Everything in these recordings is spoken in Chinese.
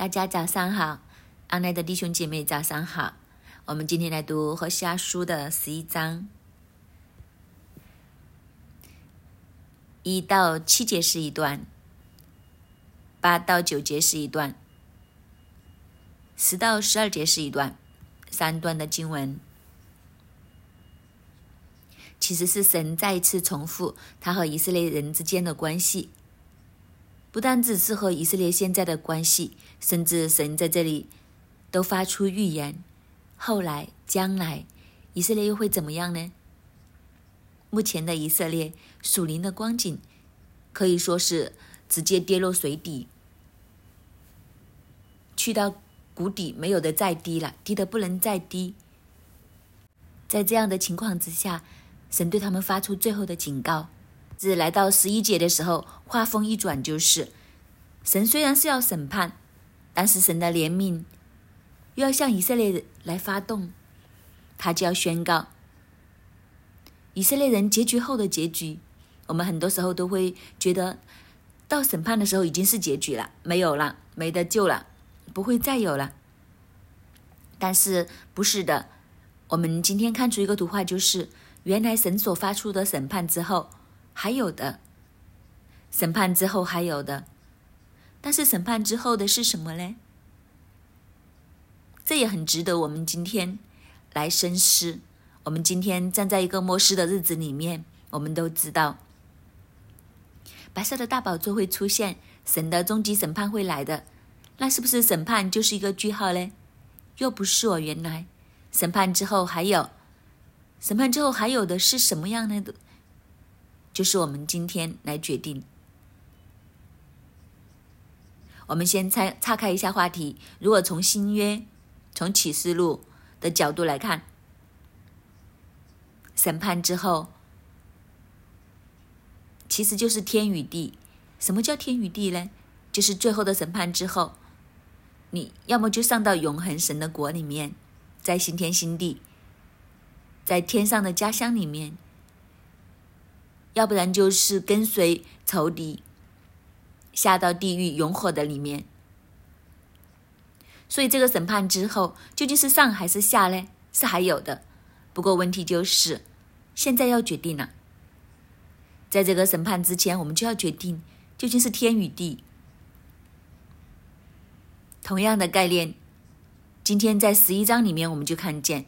大家早上好，安奈的弟兄姐妹早上好。我们今天来读和西阿书的十一章，一到七节是一段，八到九节是一段，十到十二节是一段，三段的经文，其实是神再一次重复他和以色列人之间的关系。不单只是和以色列现在的关系，甚至神在这里都发出预言：后来、将来，以色列又会怎么样呢？目前的以色列属灵的光景可以说是直接跌落水底，去到谷底，没有的再低了，低的不能再低。在这样的情况之下，神对他们发出最后的警告。只来到十一节的时候，话锋一转，就是神虽然是要审判，但是神的怜悯又要向以色列人来发动，他就要宣告以色列人结局后的结局。我们很多时候都会觉得，到审判的时候已经是结局了，没有了，没得救了，不会再有了。但是不是的，我们今天看出一个图画，就是原来神所发出的审判之后。还有的，审判之后还有的，但是审判之后的是什么呢？这也很值得我们今天来深思。我们今天站在一个末世的日子里面，我们都知道，白色的大宝座会出现，神的终极审判会来的。那是不是审判就是一个句号呢？又不是哦，原来审判之后还有，审判之后还有的是什么样的？就是我们今天来决定。我们先拆岔开一下话题。如果从新约、从启示录的角度来看，审判之后，其实就是天与地。什么叫天与地呢？就是最后的审判之后，你要么就上到永恒神的国里面，在新天新地，在天上的家乡里面。要不然就是跟随仇敌下到地狱永火的里面，所以这个审判之后究竟是上还是下呢？是还有的。不过问题就是现在要决定了，在这个审判之前，我们就要决定究竟是天与地。同样的概念，今天在十一章里面我们就看见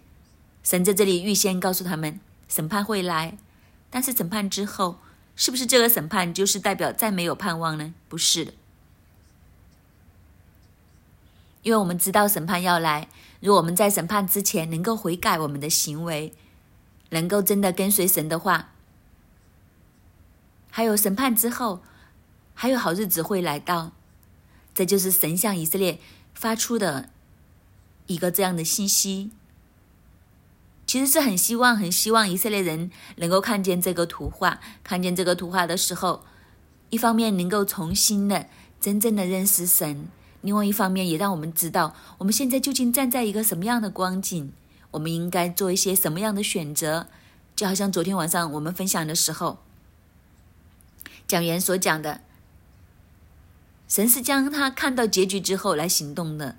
神在这里预先告诉他们审判会来。但是审判之后，是不是这个审判就是代表再没有盼望呢？不是的，因为我们知道审判要来。如果我们在审判之前能够悔改我们的行为，能够真的跟随神的话，还有审判之后，还有好日子会来到。这就是神向以色列发出的一个这样的信息。其实是很希望、很希望以色列人能够看见这个图画，看见这个图画的时候，一方面能够重新的、真正的认识神；，另外一方面也让我们知道我们现在究竟站在一个什么样的光景，我们应该做一些什么样的选择。就好像昨天晚上我们分享的时候，讲员所讲的，神是将他看到结局之后来行动的，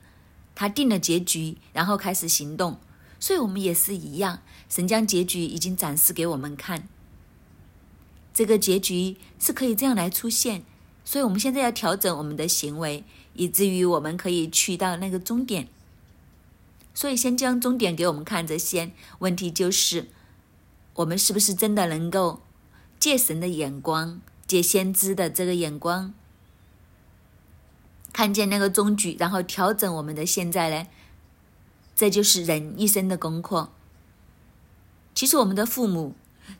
他定了结局，然后开始行动。所以，我们也是一样，神将结局已经展示给我们看。这个结局是可以这样来出现，所以我们现在要调整我们的行为，以至于我们可以去到那个终点。所以，先将终点给我们看着先。问题就是，我们是不是真的能够借神的眼光，借先知的这个眼光，看见那个终局，然后调整我们的现在呢？这就是人一生的功课。其实，我们的父母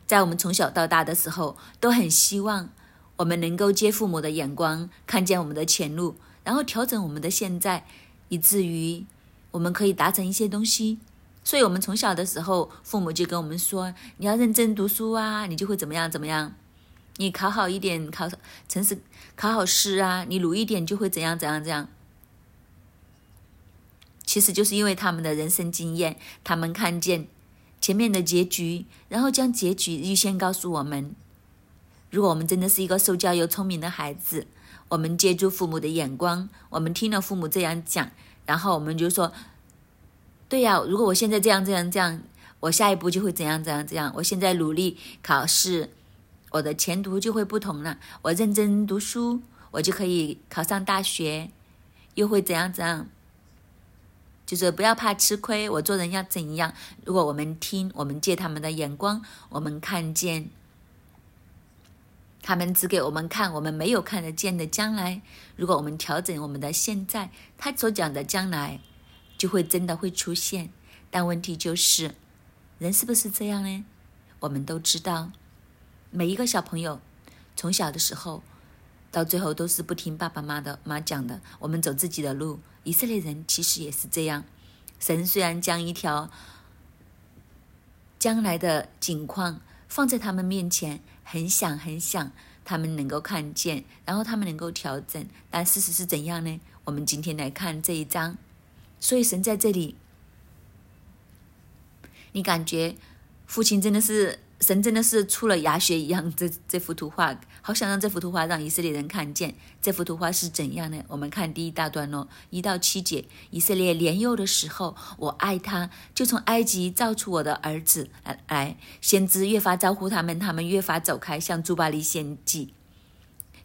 在我们从小到大的时候，都很希望我们能够借父母的眼光，看见我们的前路，然后调整我们的现在，以至于我们可以达成一些东西。所以，我们从小的时候，父母就跟我们说：“你要认真读书啊，你就会怎么样怎么样。你考好一点，考城市考好试啊，你努一点就会怎样怎样怎样。”其实就是因为他们的人生经验，他们看见前面的结局，然后将结局预先告诉我们。如果我们真的是一个受教又聪明的孩子，我们借助父母的眼光，我们听了父母这样讲，然后我们就说：“对呀，如果我现在这样这样这样，我下一步就会怎样怎样怎样。我现在努力考试，我的前途就会不同了。我认真读书，我就可以考上大学，又会怎样怎样。就是不要怕吃亏，我做人要怎样？如果我们听，我们借他们的眼光，我们看见。”他们只给我们看我们没有看得见的将来。如果我们调整我们的现在，他所讲的将来就会真的会出现。但问题就是，人是不是这样呢？我们都知道，每一个小朋友从小的时候到最后都是不听爸爸妈妈的妈讲的，我们走自己的路。以色列人其实也是这样。神虽然将一条将来的景况放在他们面前。很想很想，他们能够看见，然后他们能够调整，但事实是怎样呢？我们今天来看这一章，所以神在这里，你感觉父亲真的是。神真的是出了牙血一样，这这幅图画，好想让这幅图画让以色列人看见。这幅图画是怎样呢？我们看第一大段落，一到七节。以色列年幼的时候，我爱他，就从埃及造出我的儿子来。先知越发招呼他们，他们越发走开，向朱巴利献祭，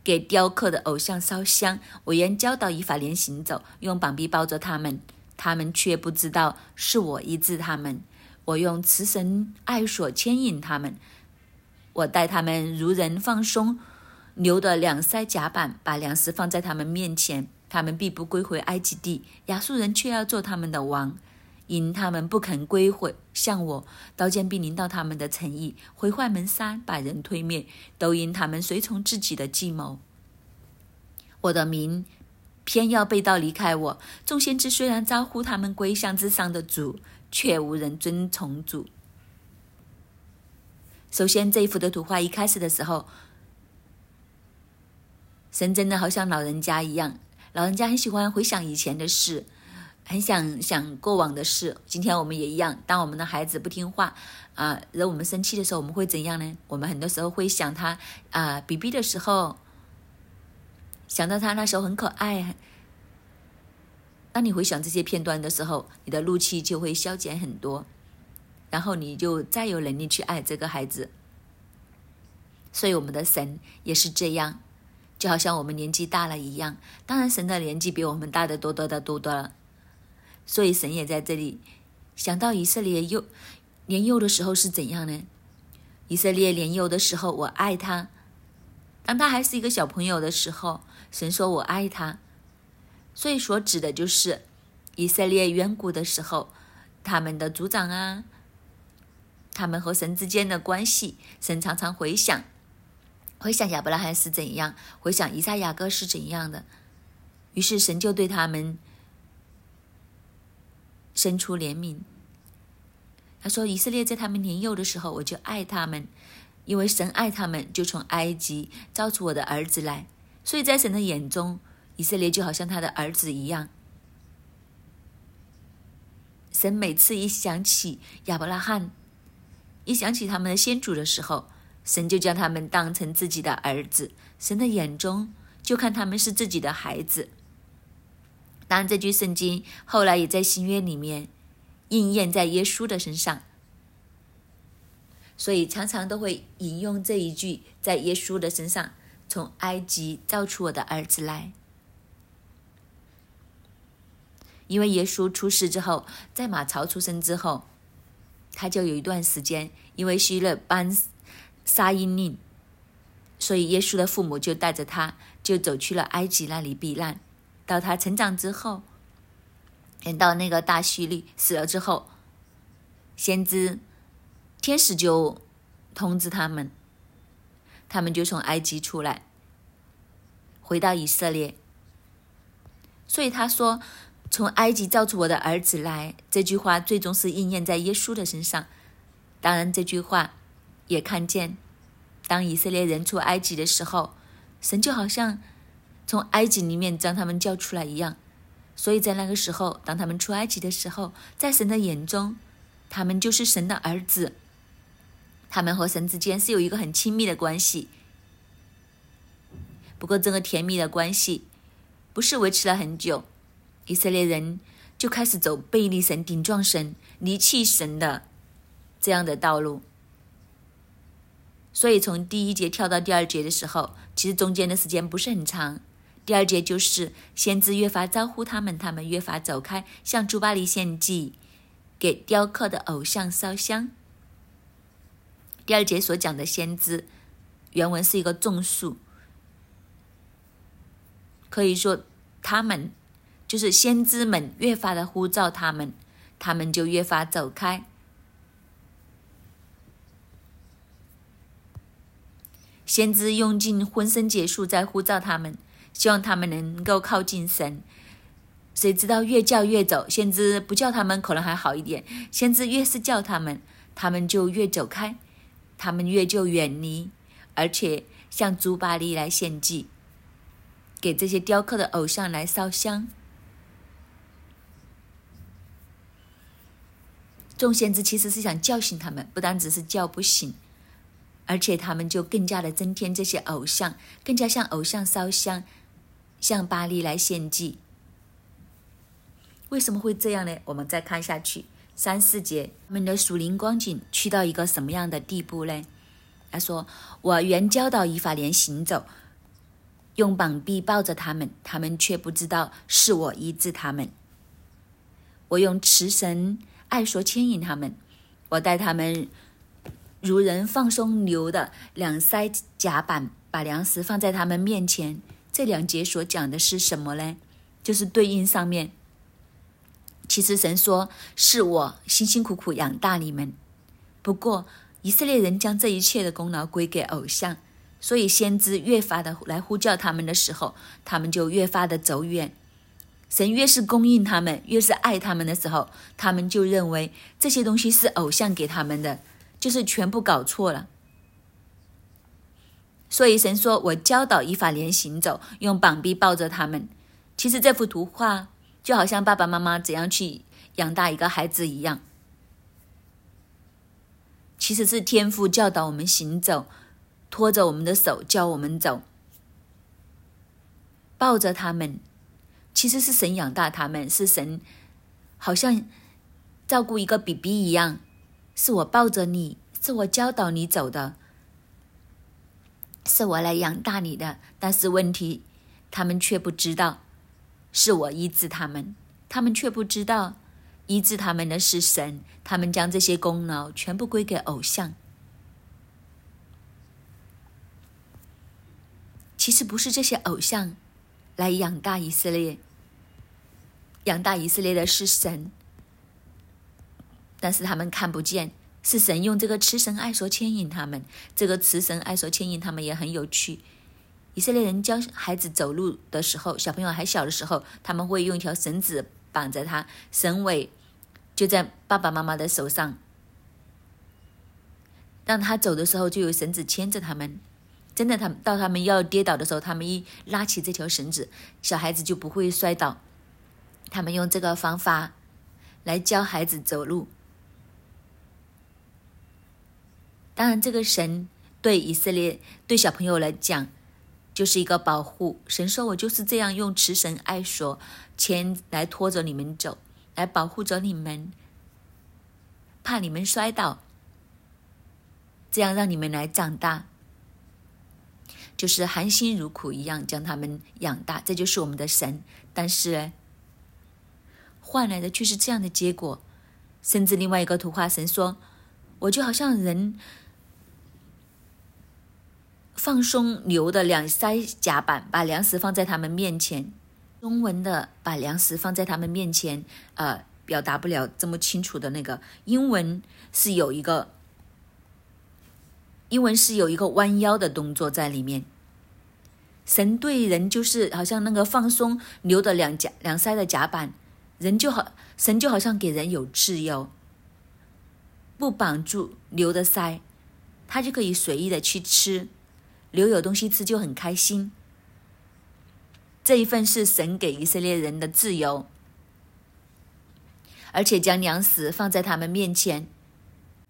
给雕刻的偶像烧香。我原教导以法莲行走，用膀臂抱着他们，他们却不知道是我医治他们。我用慈神爱所牵引他们，我带他们如人放松牛的两腮甲板，把粮食放在他们面前，他们必不归回埃及地。亚述人却要做他们的王，因他们不肯归回向我，刀剑必临到他们的城邑，毁坏门山，把人推灭，都因他们随从自己的计谋。我的名偏要被盗离开我。众先知虽然招呼他们归向至上的主。却无人遵从主。首先，这一幅的图画一开始的时候，神真的好像老人家一样，老人家很喜欢回想以前的事，很想想过往的事。今天我们也一样，当我们的孩子不听话啊，惹我们生气的时候，我们会怎样呢？我们很多时候会想他啊，B B 的时候，想到他那时候很可爱。当你回想这些片段的时候，你的怒气就会消减很多，然后你就再有能力去爱这个孩子。所以我们的神也是这样，就好像我们年纪大了一样。当然，神的年纪比我们大的多多的多多了。所以神也在这里想到以色列幼年幼的时候是怎样呢？以色列年幼的时候，我爱他。当他还是一个小朋友的时候，神说我爱他。所以所指的就是以色列远古的时候，他们的族长啊，他们和神之间的关系，神常常回想，回想亚伯拉罕是怎样，回想以撒雅各是怎样的，于是神就对他们伸出怜悯。他说：“以色列在他们年幼的时候，我就爱他们，因为神爱他们，就从埃及造出我的儿子来。所以在神的眼中。”以色列就好像他的儿子一样。神每次一想起亚伯拉罕，一想起他们的先祖的时候，神就将他们当成自己的儿子。神的眼中就看他们是自己的孩子。当然，这句圣经后来也在新约里面应验在耶稣的身上，所以常常都会引用这一句，在耶稣的身上，从埃及造出我的儿子来。因为耶稣出世之后，在马槽出生之后，他就有一段时间，因为希勒颁杀婴令，所以耶稣的父母就带着他，就走去了埃及那里避难。到他成长之后，等到那个大希律死了之后，先知天使就通知他们，他们就从埃及出来，回到以色列。所以他说。从埃及造出我的儿子来，这句话最终是应验在耶稣的身上。当然，这句话也看见，当以色列人出埃及的时候，神就好像从埃及里面将他们叫出来一样。所以在那个时候，当他们出埃及的时候，在神的眼中，他们就是神的儿子。他们和神之间是有一个很亲密的关系。不过这个甜蜜的关系不是维持了很久，以色列人就开始走背离神、顶撞神、离弃神的这样的道路。所以从第一节跳到第二节的时候，其实中间的时间不是很长。第二节就是先知越发招呼他们，他们越发走开，向朱巴利献祭，给雕刻的偶像烧香。第二节所讲的先知，原文是一个众数，可以说他们就是先知们越发的呼召他们，他们就越发走开。先知用尽浑身解数在呼召他们。希望他们能够靠近神，谁知道越叫越走。先知不叫他们可能还好一点，先知越是叫他们，他们就越走开，他们越就远离，而且向朱巴利来献祭，给这些雕刻的偶像来烧香。众先知其实是想叫醒他们，不单只是叫不醒，而且他们就更加的增添这些偶像，更加向偶像烧香。向巴黎来献祭，为什么会这样呢？我们再看下去，三四节，他们的属灵光景去到一个什么样的地步呢？他说：“我原教导以法莲行走，用膀臂抱着他们，他们却不知道是我医治他们。我用慈神爱所牵引他们，我带他们如人放松牛的两腮甲板，把粮食放在他们面前。”这两节所讲的是什么呢？就是对应上面。其实神说是我辛辛苦苦养大你们，不过以色列人将这一切的功劳归给偶像，所以先知越发的来呼叫他们的时候，他们就越发的走远。神越是供应他们，越是爱他们的时候，他们就认为这些东西是偶像给他们的，就是全部搞错了。所以神说：“我教导以法莲行走，用膀臂抱着他们。”其实这幅图画就好像爸爸妈妈怎样去养大一个孩子一样。其实是天父教导我们行走，拖着我们的手教我们走，抱着他们。其实是神养大他们，是神好像照顾一个 BB 一样，是我抱着你，是我教导你走的。是我来养大你的，但是问题，他们却不知道，是我医治他们，他们却不知道，医治他们的是神，他们将这些功劳全部归给偶像。其实不是这些偶像来养大以色列，养大以色列的是神，但是他们看不见。是神用这个慈神爱所牵引他们，这个慈神爱所牵引他们也很有趣。以色列人教孩子走路的时候，小朋友还小的时候，他们会用一条绳子绑着他，绳尾就在爸爸妈妈的手上，让他走的时候就有绳子牵着他们。真的，他到他们要跌倒的时候，他们一拉起这条绳子，小孩子就不会摔倒。他们用这个方法来教孩子走路。当然，这个神对以色列、对小朋友来讲，就是一个保护。神说：“我就是这样用慈神爱所牵来拖着你们走，来保护着你们，怕你们摔倒，这样让你们来长大，就是含辛茹苦一样将他们养大。这就是我们的神。但是，换来的却是这样的结果。甚至另外一个图画，神说：我就好像人。”放松牛的两腮甲板，把粮食放在他们面前。中文的把粮食放在他们面前，呃，表达不了这么清楚的那个。英文是有一个，英文是有一个弯腰的动作在里面。神对人就是好像那个放松牛的两甲两腮的甲板，人就好，神就好像给人有自由，不绑住牛的腮，他就可以随意的去吃。留有东西吃就很开心。这一份是神给以色列人的自由，而且将粮食放在他们面前。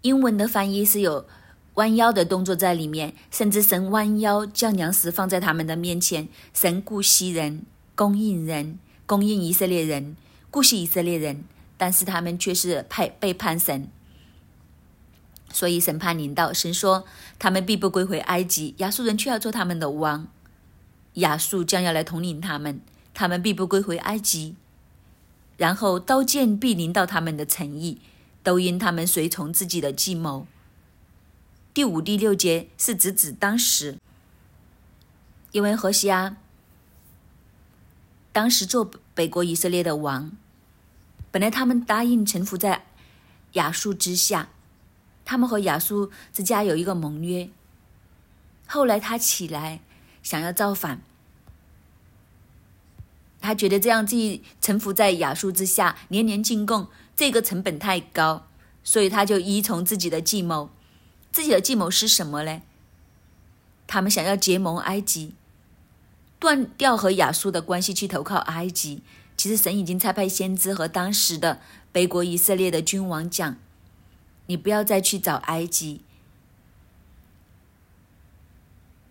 英文的翻译是有弯腰的动作在里面，甚至神弯腰将粮食放在他们的面前，神顾惜人，供应人，供应以色列人，顾惜以色列人，但是他们却是派背叛神，所以审判临到。神说他们必不归回埃及，亚述人却要做他们的王，亚述将要来统领他们，他们必不归回埃及，然后刀剑必临到他们的诚意，都因他们随从自己的计谋。第五、第六节是指指当时，因为何西亚当时做北国以色列的王，本来他们答应臣服在亚述之下，他们和亚述之家有一个盟约。后来他起来想要造反，他觉得这样自己臣服在亚述之下，年年进贡，这个成本太高，所以他就依从自己的计谋。自己的计谋是什么呢？他们想要结盟埃及，断掉和亚述的关系，去投靠埃及。其实神已经差派先知和当时的北国以色列的君王讲：“你不要再去找埃及，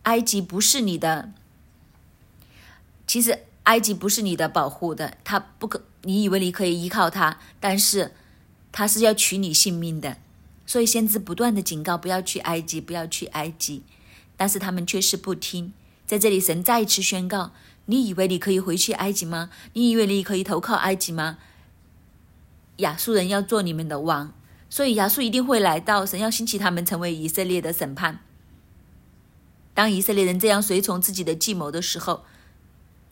埃及不是你的。其实埃及不是你的保护的，他不可。你以为你可以依靠他，但是他是要取你性命的。”所以先知不断的警告不要去埃及，不要去埃及，但是他们却是不听。在这里，神再一次宣告：你以为你可以回去埃及吗？你以为你可以投靠埃及吗？亚述人要做你们的王，所以亚述一定会来到，神要兴起他们成为以色列的审判。当以色列人这样随从自己的计谋的时候，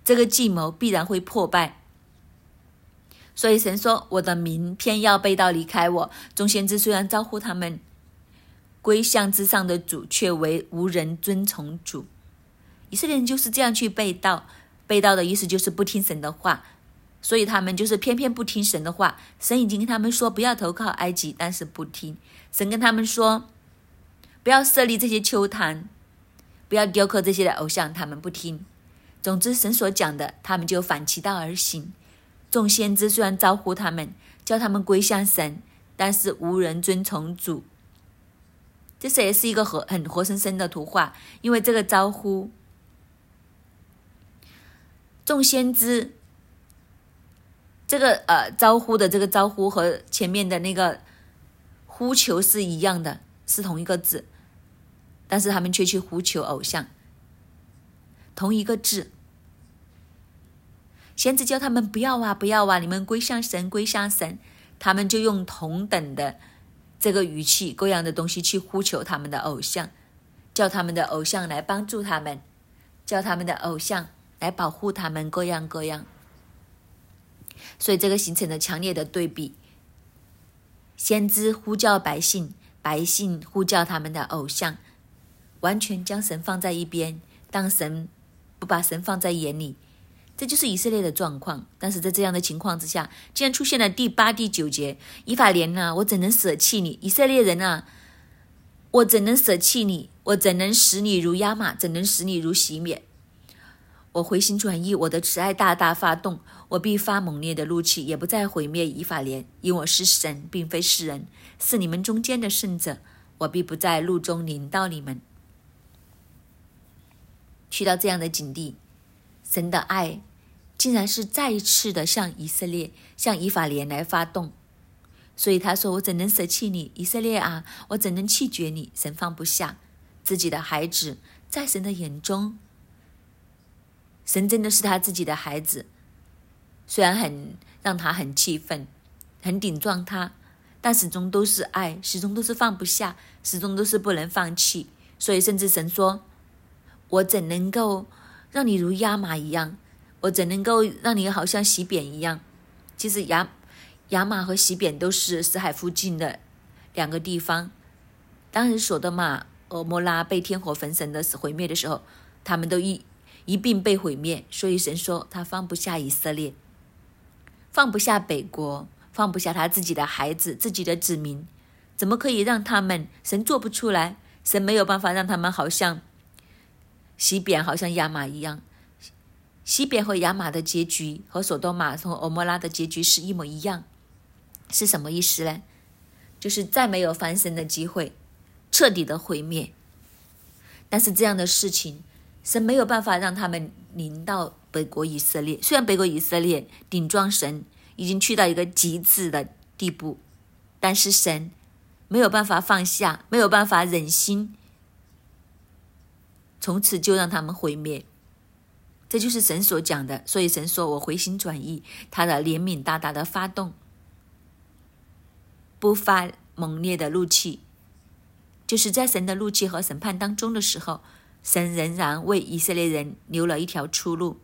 这个计谋必然会破败。所以神说：“我的名偏要背道离开我。众先知虽然招呼他们归向之上的主，却为无人遵从主。以色列人就是这样去背道，背道的意思就是不听神的话。所以他们就是偏偏不听神的话。神已经跟他们说不要投靠埃及，但是不听。神跟他们说不要设立这些丘坛，不要雕刻这些的偶像，他们不听。总之，神所讲的，他们就反其道而行。”众先知虽然招呼他们，叫他们归向神，但是无人遵从主。这是也是一个活很活生生的图画，因为这个招呼，众先知这个呃招呼的这个招呼和前面的那个呼求是一样的，是同一个字，但是他们却去呼求偶像，同一个字。先知叫他们不要啊，不要啊！你们归向神，归向神。他们就用同等的这个语气、各样的东西去呼求他们的偶像，叫他们的偶像来帮助他们，叫他们的偶像来保护他们，各样各样。所以这个形成了强烈的对比：先知呼叫百姓，百姓呼叫他们的偶像，完全将神放在一边，当神不把神放在眼里。这就是以色列的状况，但是在这样的情况之下，竟然出现了第八、第九节：以法莲呐，我怎能舍弃你？以色列人啊，我怎能舍弃你？我怎能使你如亚马？怎能使你如洗免？我回心转意，我的慈爱大大发动，我必发猛烈的怒气，也不再毁灭以法莲，因我是神，并非是人，是你们中间的圣者，我必不在路中临到你们。去到这样的境地。神的爱，竟然是再一次的向以色列、向以法莲来发动，所以他说：“我怎能舍弃你，以色列啊？我怎能弃绝你？神放不下自己的孩子，在神的眼中，神真的是他自己的孩子。虽然很让他很气愤，很顶撞他，但始终都是爱，始终都是放不下，始终都是不能放弃。所以，甚至神说：我怎能够？”让你如亚马一样，我怎能够让你好像洗扁一样？其实亚亚马和洗扁都是死海附近的两个地方。当时索德玛、俄摩拉被天火焚神的毁灭的时候，他们都一一并被毁灭。所以神说他放不下以色列，放不下北国，放不下他自己的孩子、自己的子民，怎么可以让他们？神做不出来，神没有办法让他们好像。西边好像亚玛一样，西边和亚玛的结局和索多玛和欧摩拉的结局是一模一样，是什么意思呢？就是再没有翻身的机会，彻底的毁灭。但是这样的事情，神没有办法让他们临到北国以色列。虽然北国以色列顶撞神已经去到一个极致的地步，但是神没有办法放下，没有办法忍心，从此就让他们毁灭。这就是神所讲的。所以神说我回心转意，他的怜悯大大的发动，不发猛烈的怒气。就是在神的怒气和审判当中的时候，神仍然为以色列人留了一条出路。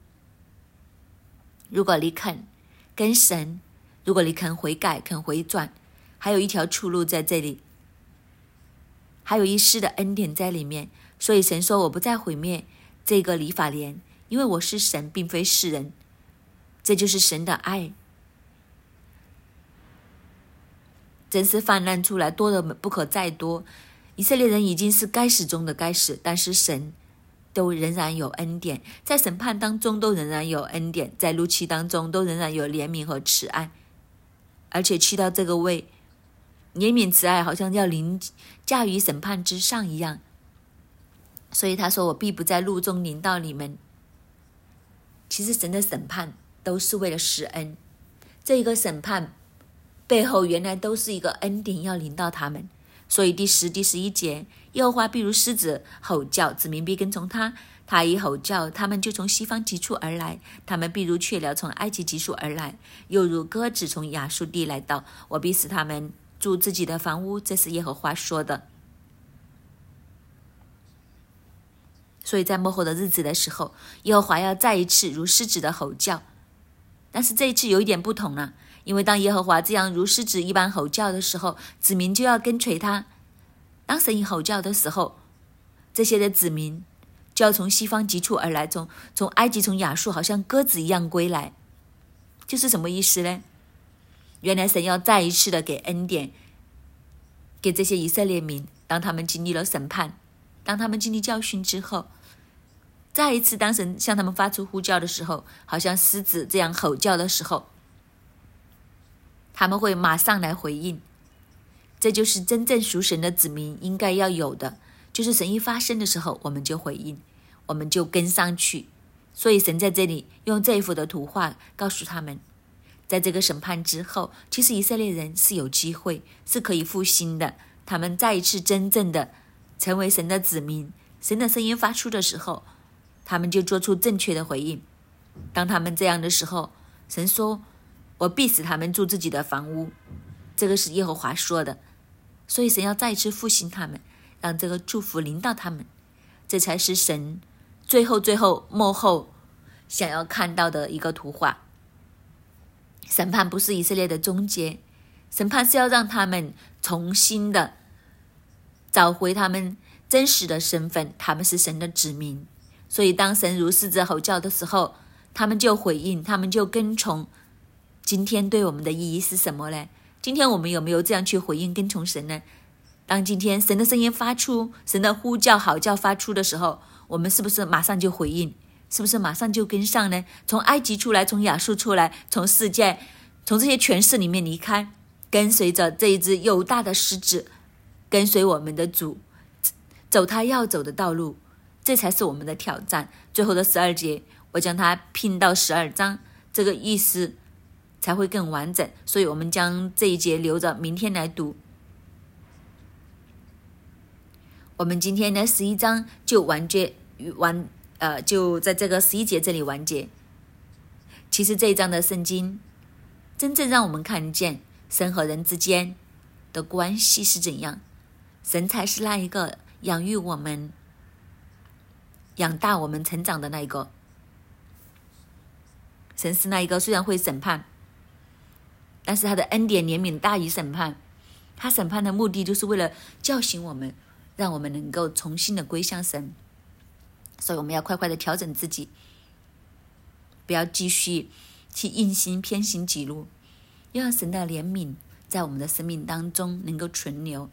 如果你肯跟神，如果你肯悔改、肯回转，还有一条出路在这里，还有一丝的恩典在里面。所以神说：“我不再毁灭这个礼法莲，因为我是神，并非世人。”这就是神的爱，真是泛滥出来，多的不可再多。以色列人已经是该死中的该死，但是神都仍然有恩典，在审判当中都仍然有恩典，在怒气当中都仍然有怜悯和慈爱，而且去到这个位，怜悯慈爱好像要凌驾于审判之上一样。所以他说：“我必不在路中临到你们。”其实神的审判都是为了施恩，这一个审判背后原来都是一个恩典要临到他们。所以第十、第十一节，耶和华必如狮子吼叫，子民必跟从他。他一吼叫，他们就从西方急出而来；他们必如雀鸟从埃及急出而来，又如鸽子从亚述地来到。我必使他们住自己的房屋。这是耶和华说的。所以在幕后的日子的时候，耶和华要再一次如狮子的吼叫，但是这一次有一点不同了。因为当耶和华这样如狮子一般吼叫的时候，子民就要跟随他；当神一吼叫的时候，这些的子民就要从西方急促而来，从从埃及、从亚述，好像鸽子一样归来。就是什么意思呢？原来神要再一次的给恩典，给这些以色列民，当他们经历了审判，当他们经历教训之后，再一次当神向他们发出呼叫的时候，好像狮子这样吼叫的时候。他们会马上来回应，这就是真正属神的子民应该要有的，就是神一发生的时候，我们就回应，我们就跟上去。所以神在这里用这一幅的图画告诉他们，在这个审判之后，其实以色列人是有机会，是可以复兴的。他们再一次真正的成为神的子民，神的声音发出的时候，他们就做出正确的回应。当他们这样的时候，神说。我必使他们住自己的房屋，这个是耶和华说的，所以神要再次复兴他们，让这个祝福临到他们，这才是神最后最后幕后想要看到的一个图画。审判不是以色列的终结，审判是要让他们重新的找回他们真实的身份，他们是神的子民。所以当神如狮子吼叫的时候，他们就回应，他们就跟从。今天对我们的意义是什么呢？今天我们有没有这样去回应跟从神呢？当今天神的声音发出，神的呼叫、嚎叫发出的时候，我们是不是马上就回应？是不是马上就跟上呢？从埃及出来，从亚述出来，从世界，从这些权势里面离开，跟随着这一只又大的狮子，跟随我们的主，走他要走的道路，这才是我们的挑战。最后的十二节，我将它拼到十二章，这个意思。才会更完整，所以我们将这一节留着明天来读。我们今天的十一章就完结完，呃，就在这个十一节这里完结。其实这一章的圣经，真正让我们看见神和人之间的关系是怎样。神才是那一个养育我们、养大我们成长的那一个。神是那一个虽然会审判。但是他的恩典怜悯大于审判，他审判的目的就是为了叫醒我们，让我们能够重新的归向神。所以我们要快快的调整自己，不要继续去硬心偏行己路，要让神的怜悯在我们的生命当中能够存留，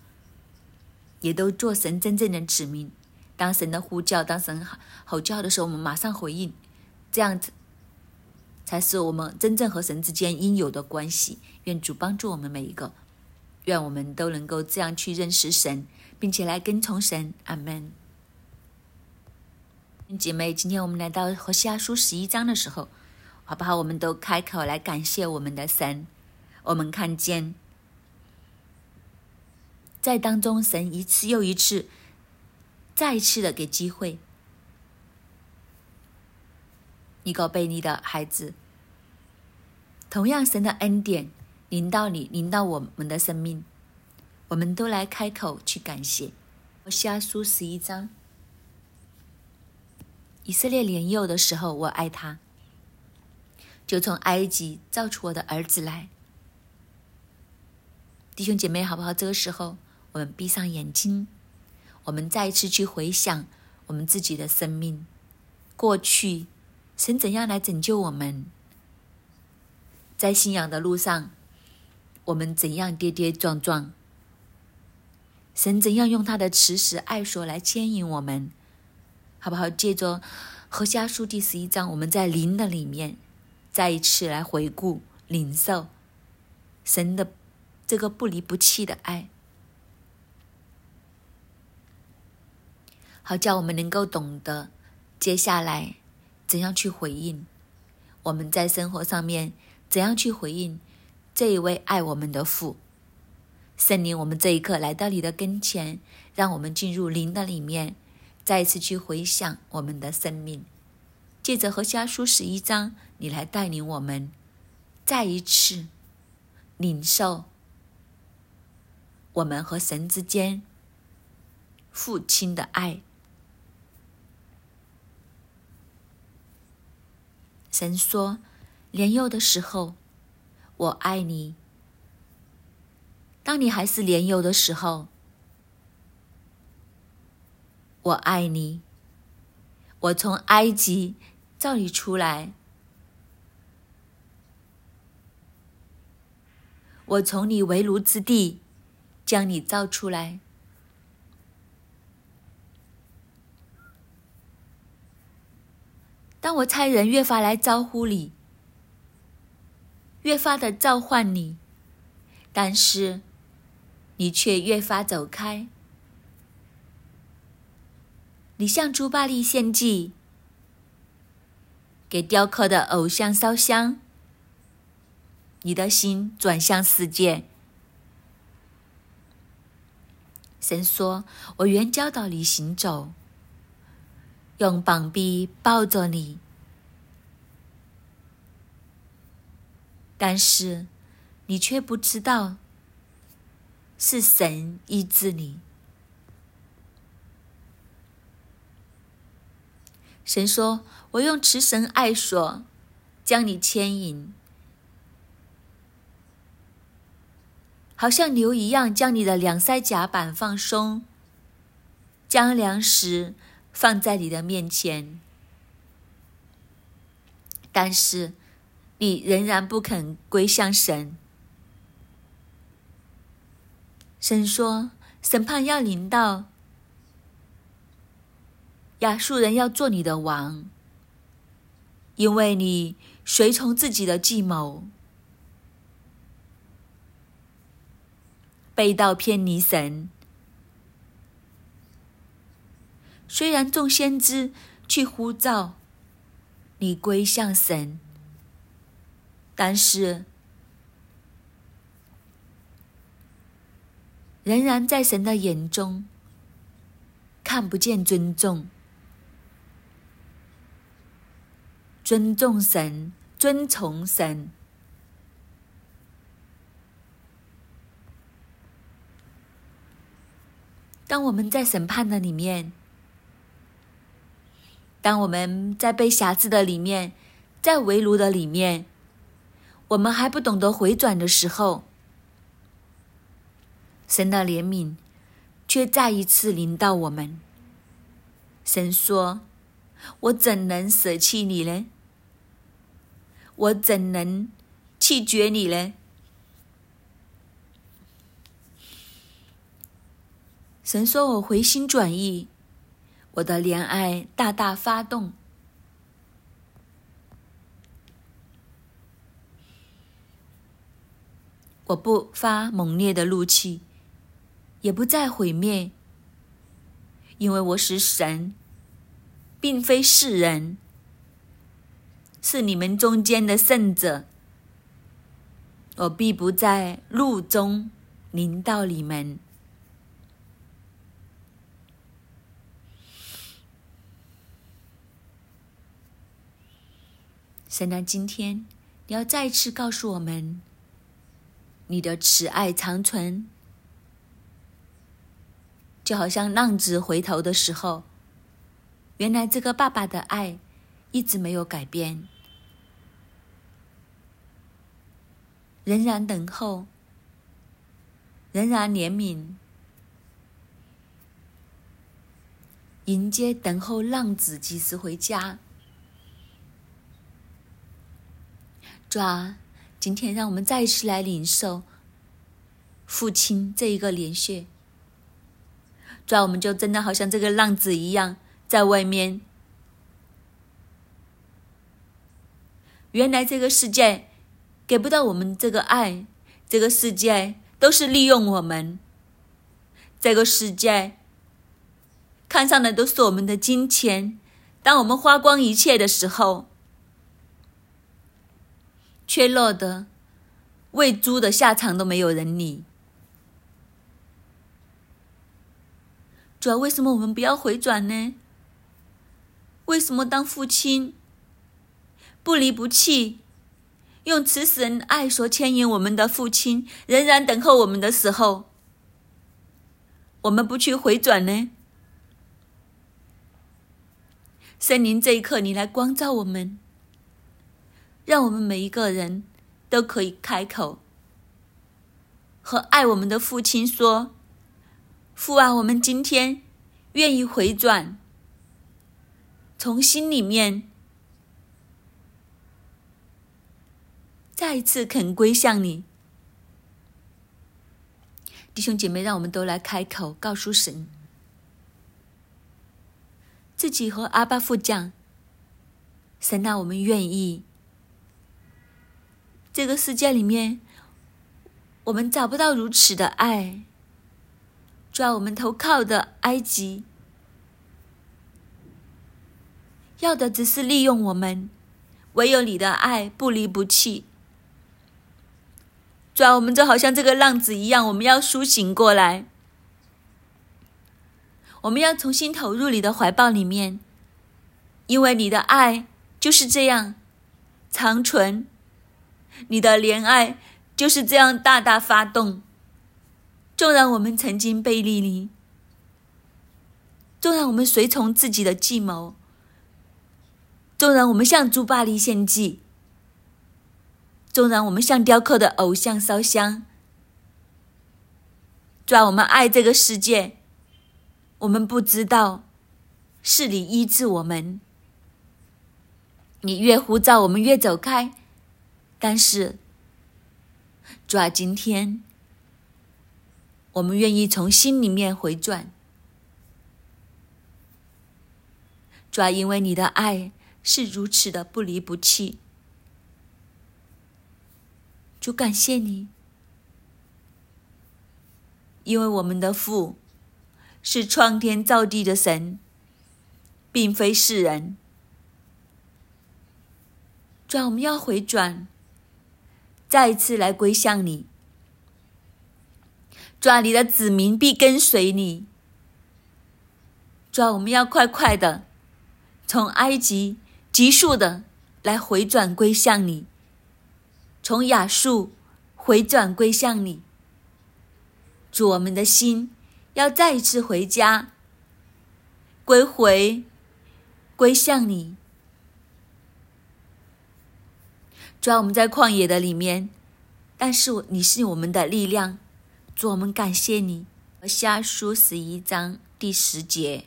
也都做神真正的子民。当神的呼叫，当神吼叫的时候，我们马上回应，这样子。才是我们真正和神之间应有的关系。愿主帮助我们每一个。愿我们都能够这样去认识神，并且来跟从神。阿门。姐妹，今天我们来到何西阿书十一章的时候，好不好？我们都开口来感谢我们的神。我们看见，在当中，神一次又一次、再一次的给机会，一个被你的孩子，同样神的恩典临到你，临到我们的生命，我们都来开口去感谢。何西阿书十一章。以色列年幼的时候，我爱他，就从埃及造出我的儿子来。弟兄姐妹，好不好？这个时候，我们闭上眼睛，我们再一次去回想我们自己的生命，过去神怎样来拯救我们，在信仰的路上，我们怎样跌跌撞撞，神怎样用他的慈实爱所来牵引我们。好不好？借着何家书第十一章，我们在灵的里面再一次来回顾、领受神的这个不离不弃的爱，好叫我们能够懂得接下来怎样去回应我们在生活上面怎样去回应这一位爱我们的父圣灵。我们这一刻来到你的跟前，让我们进入灵的里面。再一次去回想我们的生命，借着和家书十一章，你来带领我们，再一次领受我们和神之间父亲的爱。神说：“年幼的时候，我爱你。当你还是年幼的时候。”我爱你，我从埃及召你出来，我从你为奴之地将你造出来。当我差人越发来招呼你，越发的召唤你，但是你却越发走开。你向朱巴利献祭，给雕刻的偶像烧香。你的心转向世界。神说：“我原教导你行走，用膀臂抱着你，但是你却不知道，是神医治你。”神说：“我用慈神爱所将你牵引，好像牛一样，将你的两腮甲板放松，将粮食放在你的面前。但是你仍然不肯归向神。神说：审判要临到。”亚述人要做你的王，因为你随从自己的计谋，背道偏离神。虽然众先知去呼召你归向神，但是仍然在神的眼中看不见尊重。尊重神，尊崇神。当我们在审判的里面，当我们在被辖制的里面，在围炉的里面，我们还不懂得回转的时候，神的怜悯却再一次临到我们。神说：“我怎能舍弃你呢？”我怎能弃绝你呢？神说我回心转意，我的怜爱大大发动，我不发猛烈的怒气，也不再毁灭，因为我是神，并非世人，是你们中间的圣者。我必不在路中临到你们。神啊，今天你要再次告诉我们。你的慈爱长存，就好像浪子回头的时候，原来这个爸爸的爱一直没有改变，仍然等候，仍然怜悯，迎接等候浪子及时回家。抓。今天，让我们再一次来领受父亲这一个连血。主要我们就真的好像这个浪子一样，在外面。原来这个世界给不到我们这个爱，这个世界都是利用我们。这个世界看上的都是我们的金钱。当我们花光一切的时候。却落得喂猪的下场都没有人理。主要为什么我们不要回转呢？为什么当父亲不离不弃，用慈神爱所牵引我们的父亲，仍然等候我们的时候，我们不去回转呢？圣灵这一刻，你来光照我们。让我们每一个人都可以开口，和爱我们的父亲说：“父啊，我们今天愿意回转，从心里面再一次肯归向你。”弟兄姐妹，让我们都来开口，告诉神，自己和阿爸父讲：“神啊，我们愿意。”这个世界里面，我们找不到如此的爱。主要我们投靠的埃及，要的只是利用我们；唯有你的爱不离不弃。主要我们就好像这个浪子一样，我们要苏醒过来，我们要重新投入你的怀抱里面，因为你的爱就是这样长存。你的怜爱就是这样大大发动。纵然我们曾经背离你，纵然我们随从自己的计谋，纵然我们向朱巴黎献祭，纵然我们向雕刻的偶像烧香，纵然我们爱这个世界，我们不知道是你医治我们。你越呼召，我们越走开。但是，主啊，今天我们愿意从心里面回转。主啊，因为你的爱是如此的不离不弃，主感谢你，因为我们的父是创天造地的神，并非世人。主啊，我们要回转。再一次来归向你，抓你的子民必跟随你。抓我们要快快的从埃及急速的来回转归向你，从亚述回转归向你。祝我们的心要再一次回家，归回归向你。主要我们在旷野的里面，但是你是我们的力量，主我们感谢你。下书十一章第十节，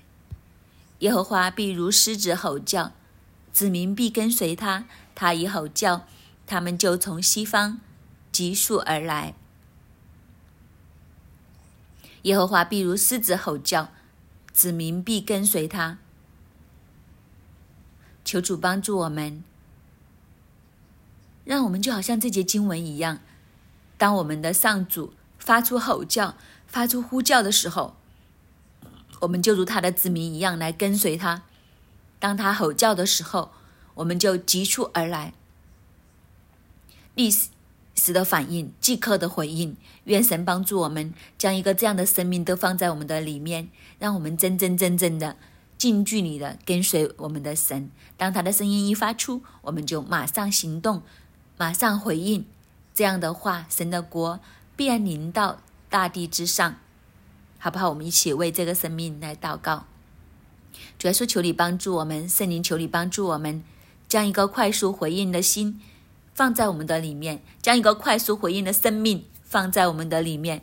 耶和华必如狮子吼叫，子民必跟随他。他一吼叫，他们就从西方急速而来。耶和华必如狮子吼叫，子民必跟随他。求主帮助我们。让我们就好像这节经文一样，当我们的上主发出吼叫、发出呼叫的时候，我们就如他的子民一样来跟随他。当他吼叫的时候，我们就急促而来，立时的反应，即刻的回应。愿神帮助我们，将一个这样的生命都放在我们的里面，让我们真真正正的近距离的跟随我们的神。当他的声音一发出，我们就马上行动，马上回应。这样的话，神的国必然临到大地之上，好不好？我们一起为这个生命来祷告。主要说，求你帮助我们，圣灵，求你帮助我们，将一个快速回应的心放在我们的里面，将一个快速回应的生命放在我们的里面。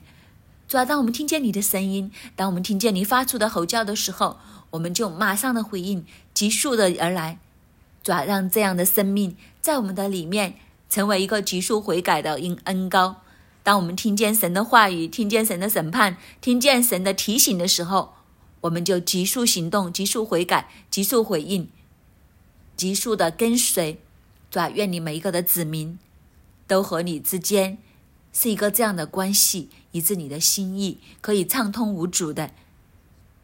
主要当我们听见你的声音，当我们听见你发出的吼叫的时候，我们就马上的回应，急速的而来。主要让这样的生命在我们的里面成为一个急速悔改的恩恩高。当我们听见神的话语，听见神的审判，听见神的提醒的时候，我们就急速行动，急速悔改，急速回应，急速的跟随。主啊，愿你每一个的子民都和你之间是一个这样的关系，以致你的心意可以畅通无阻的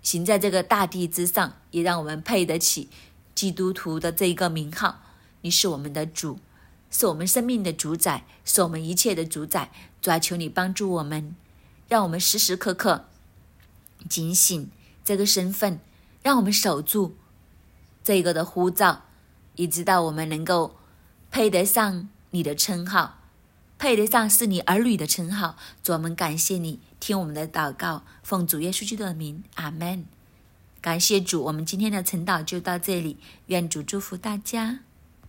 行在这个大地之上，也让我们配得起基督徒的这一个名号。你是我们的主，是我们生命的主宰，是我们一切的主宰。主啊，求你帮助我们，让我们时时刻刻警醒。这个身份，让我们守住这个的呼召，以直到我们能够配得上你的称号，配得上是你儿女的称号。主，我们感谢你，听我们的祷告，奉主耶稣基督的名，阿门。感谢主，我们今天的晨祷就到这里，愿主祝福大家。